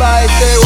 go boom,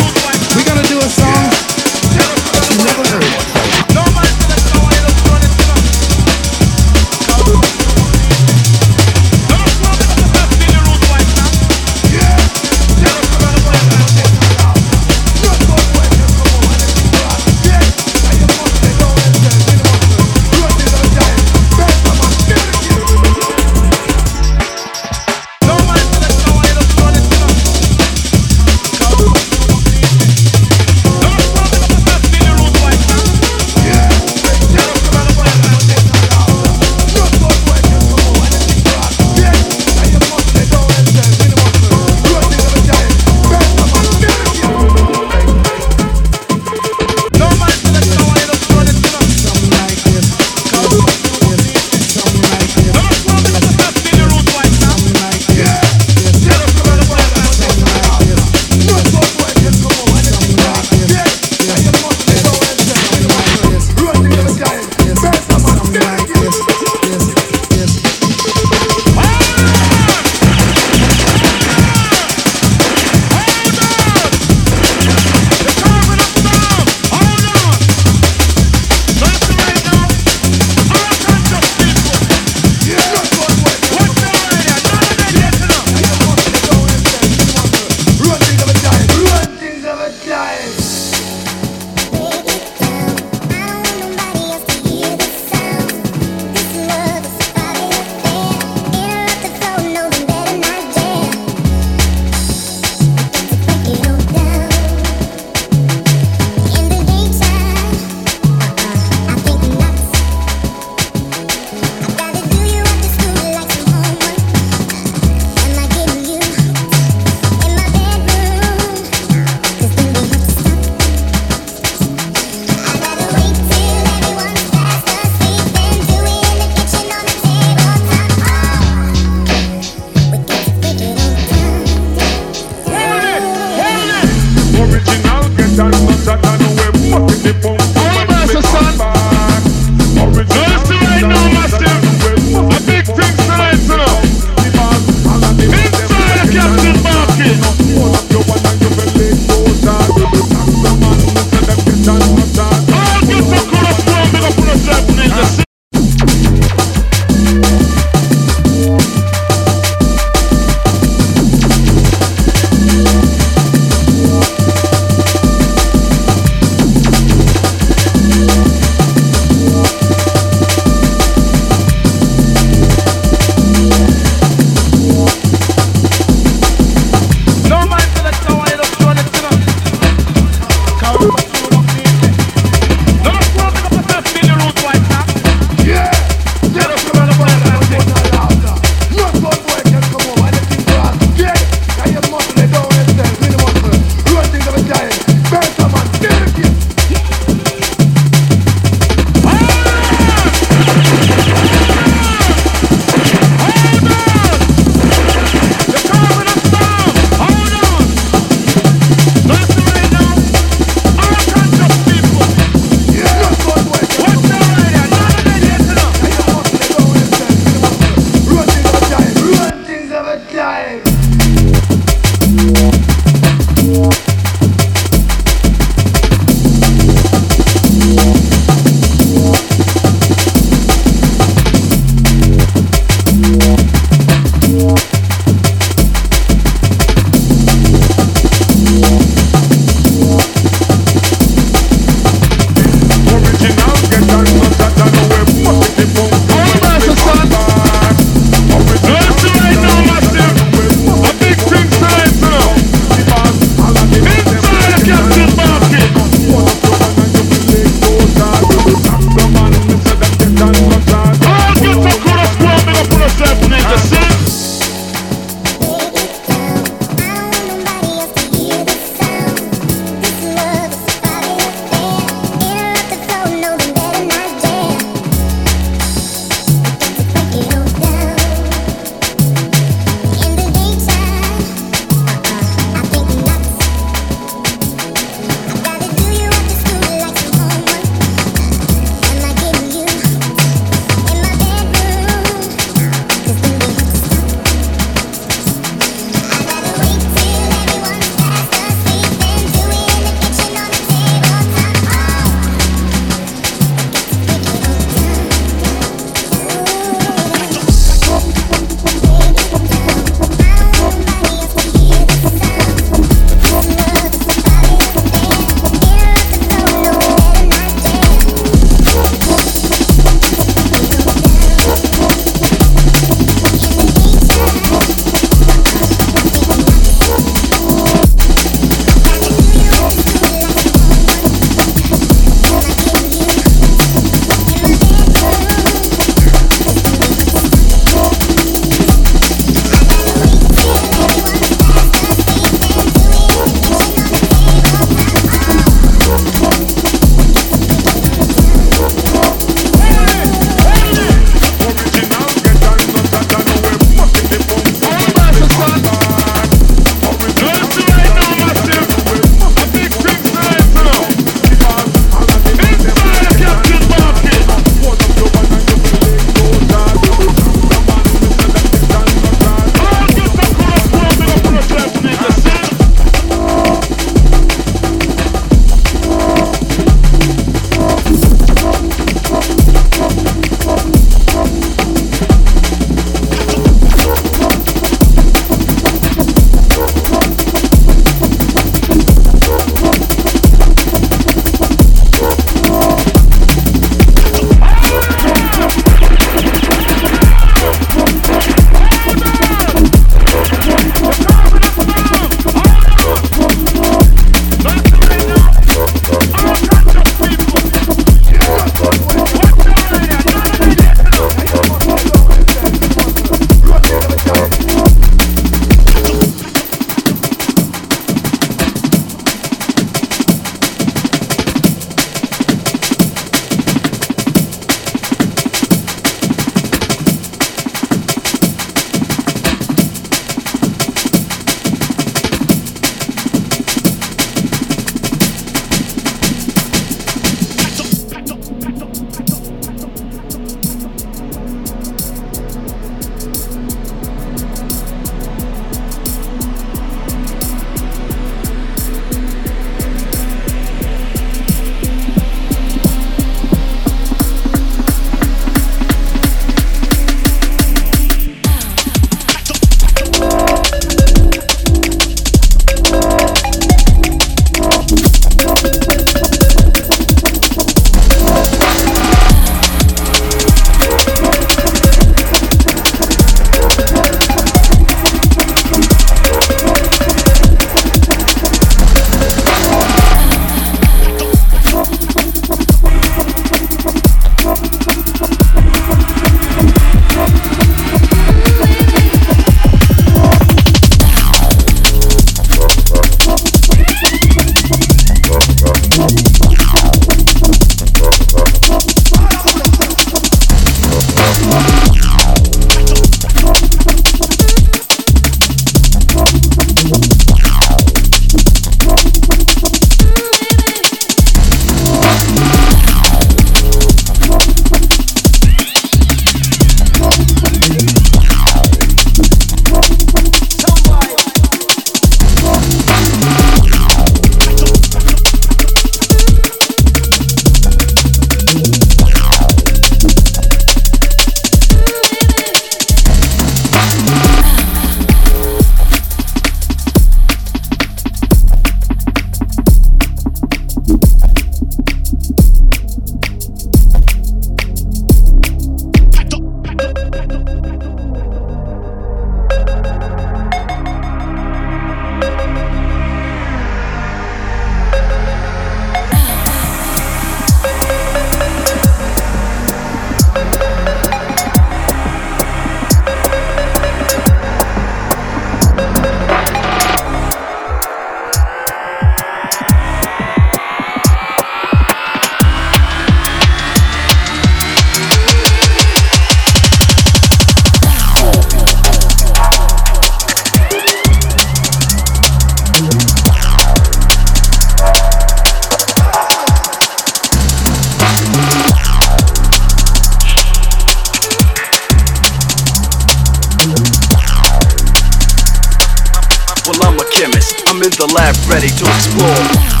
ready to explore.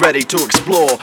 Ready to explore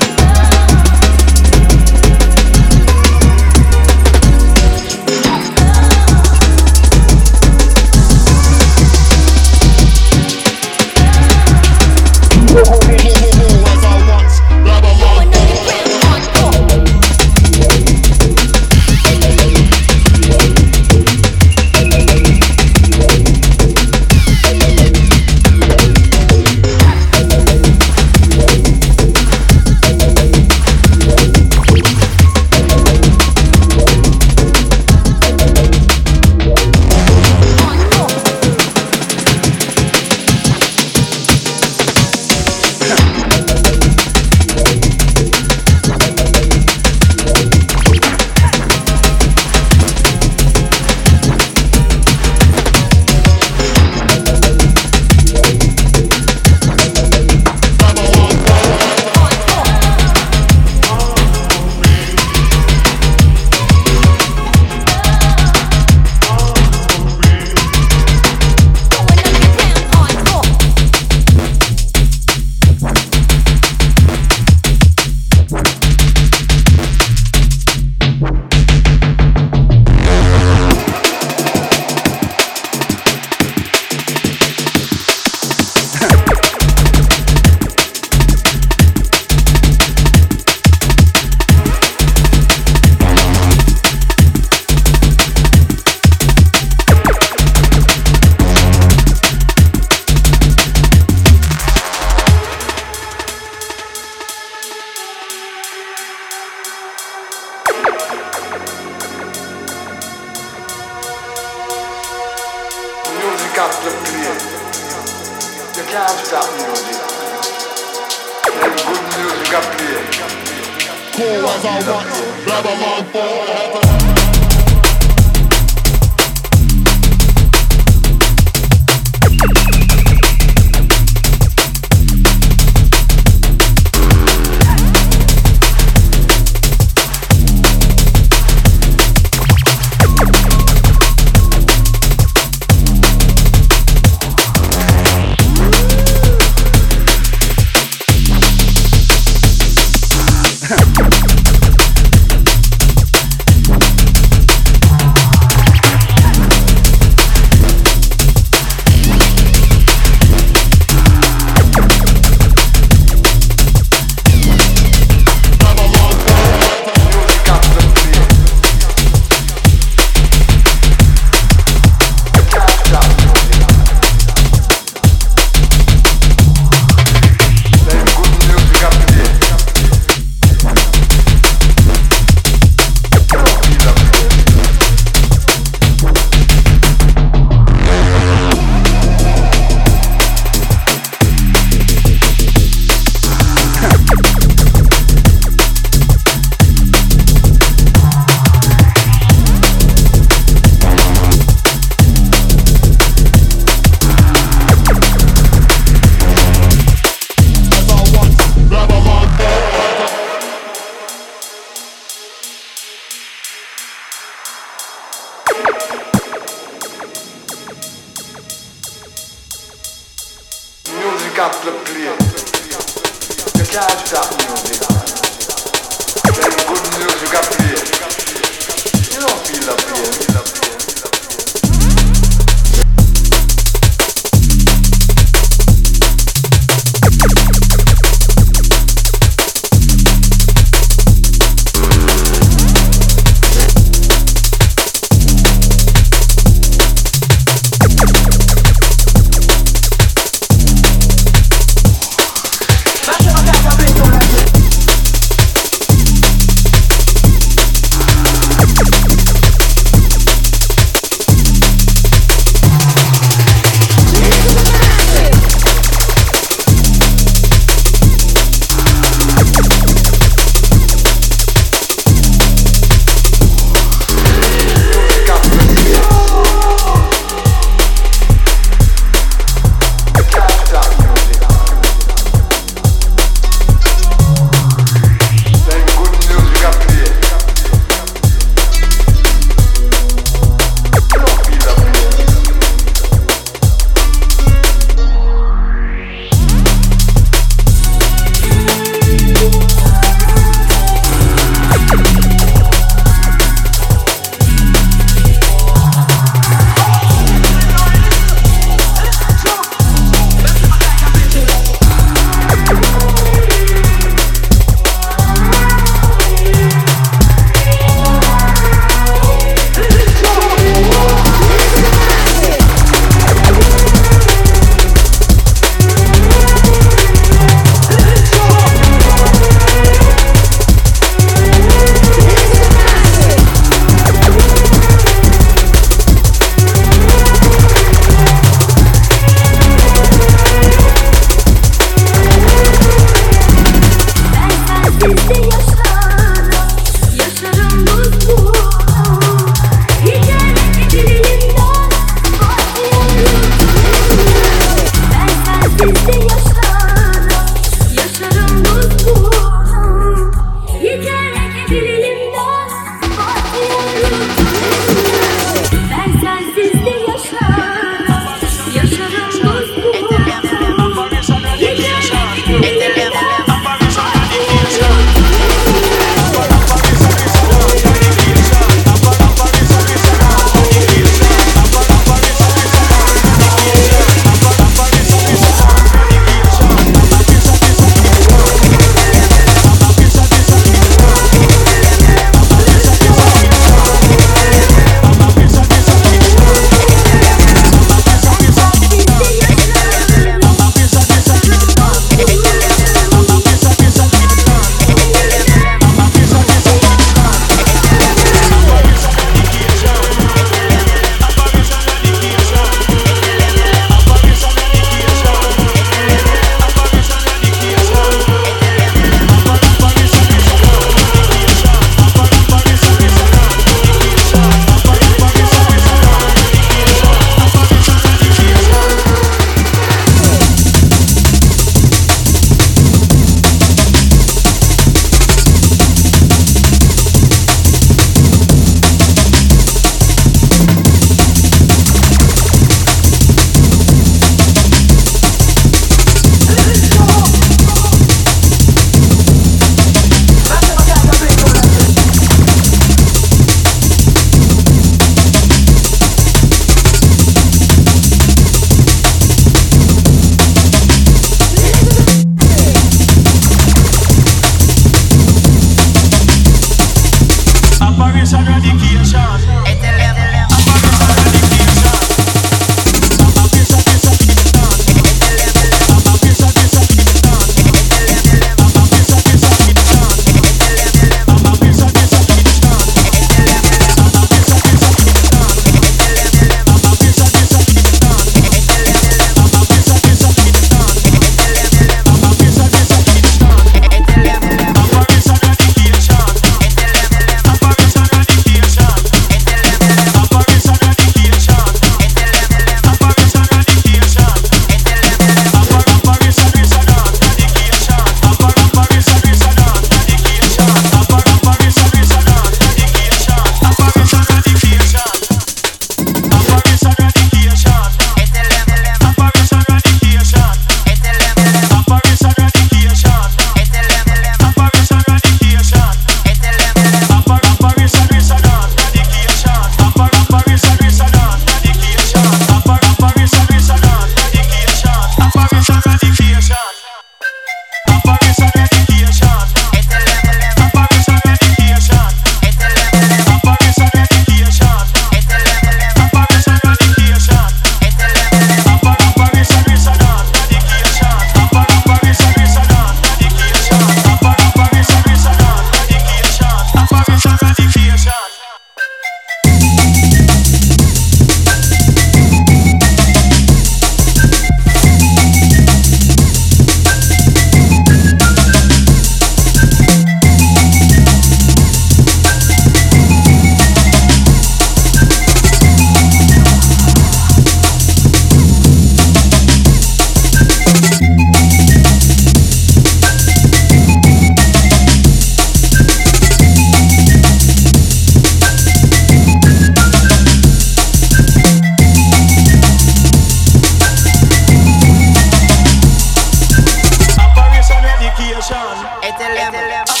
Este es el lema.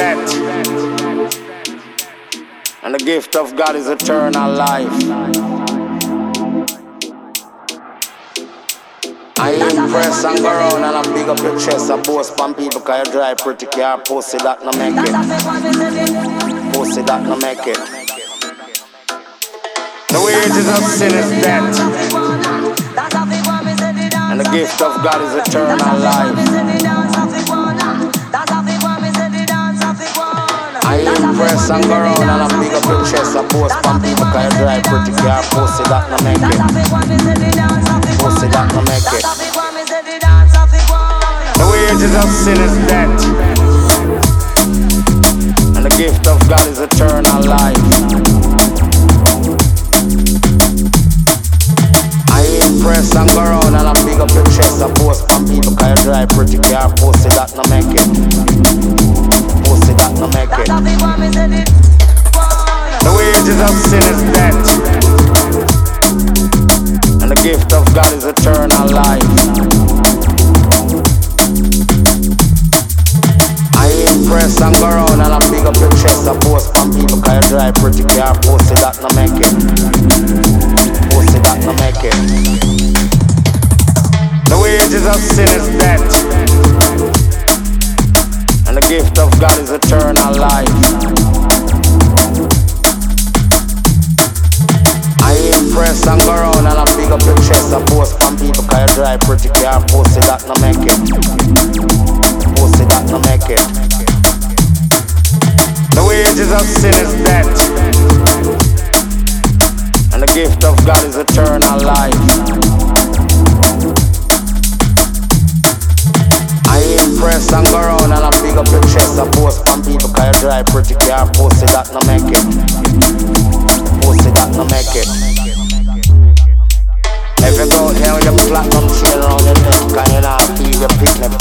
Death, and the gift of God is eternal life. I impress and go around and I big up your chest. I boast from people cause you drive pretty car. Pussy that no make it. Pussy that no make it. The wages of sin is death. And the gift of God is eternal life. I impress and go and I big up your chest. I boast from people you drive pretty car. Pussy that no make it pussy that no make it. The wages of sin is death, and the gift of God is eternal life. I and go around and I big up your chest. I post from people cause you drive pretty car. Pussy that no make it. No make it. The wages of sin is death and the gift of God is eternal life. I impress and go around and I pick up your chest. I post from people cause you drive pretty car. Pussy that no make it. Pussy that no make it. The wages of sin is death. And the gift of God is eternal life. I impress and go around and I big up your chest. I post from people cause you drive pretty car. Pussy that no make it. Pussy that no make it. The wages of sin is death. And the gift of God is eternal life. I impress and go around and I big up your chest. I post from people cause you drive pretty car. Pussy that no make it. Pussy that no make it. If you go here with your platinum chain around your neck and you not feel your picnic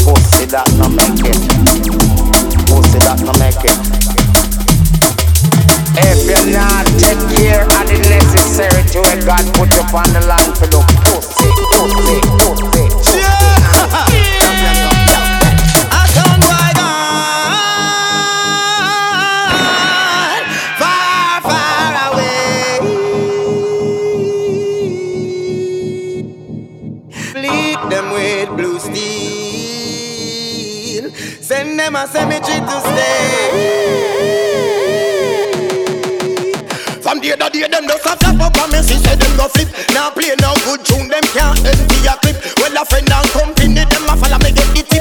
Pussy that no make it Pussy that no make it If you not take care of the necessary to it God put you on the land for the pussy, pussy, pussy Yeah! A cemetery to stay. From day to day, them just a flap up on me. See, say them go flip. Now play no good tune, them can't empty a clip. Well, a friend and company, them a follow me get the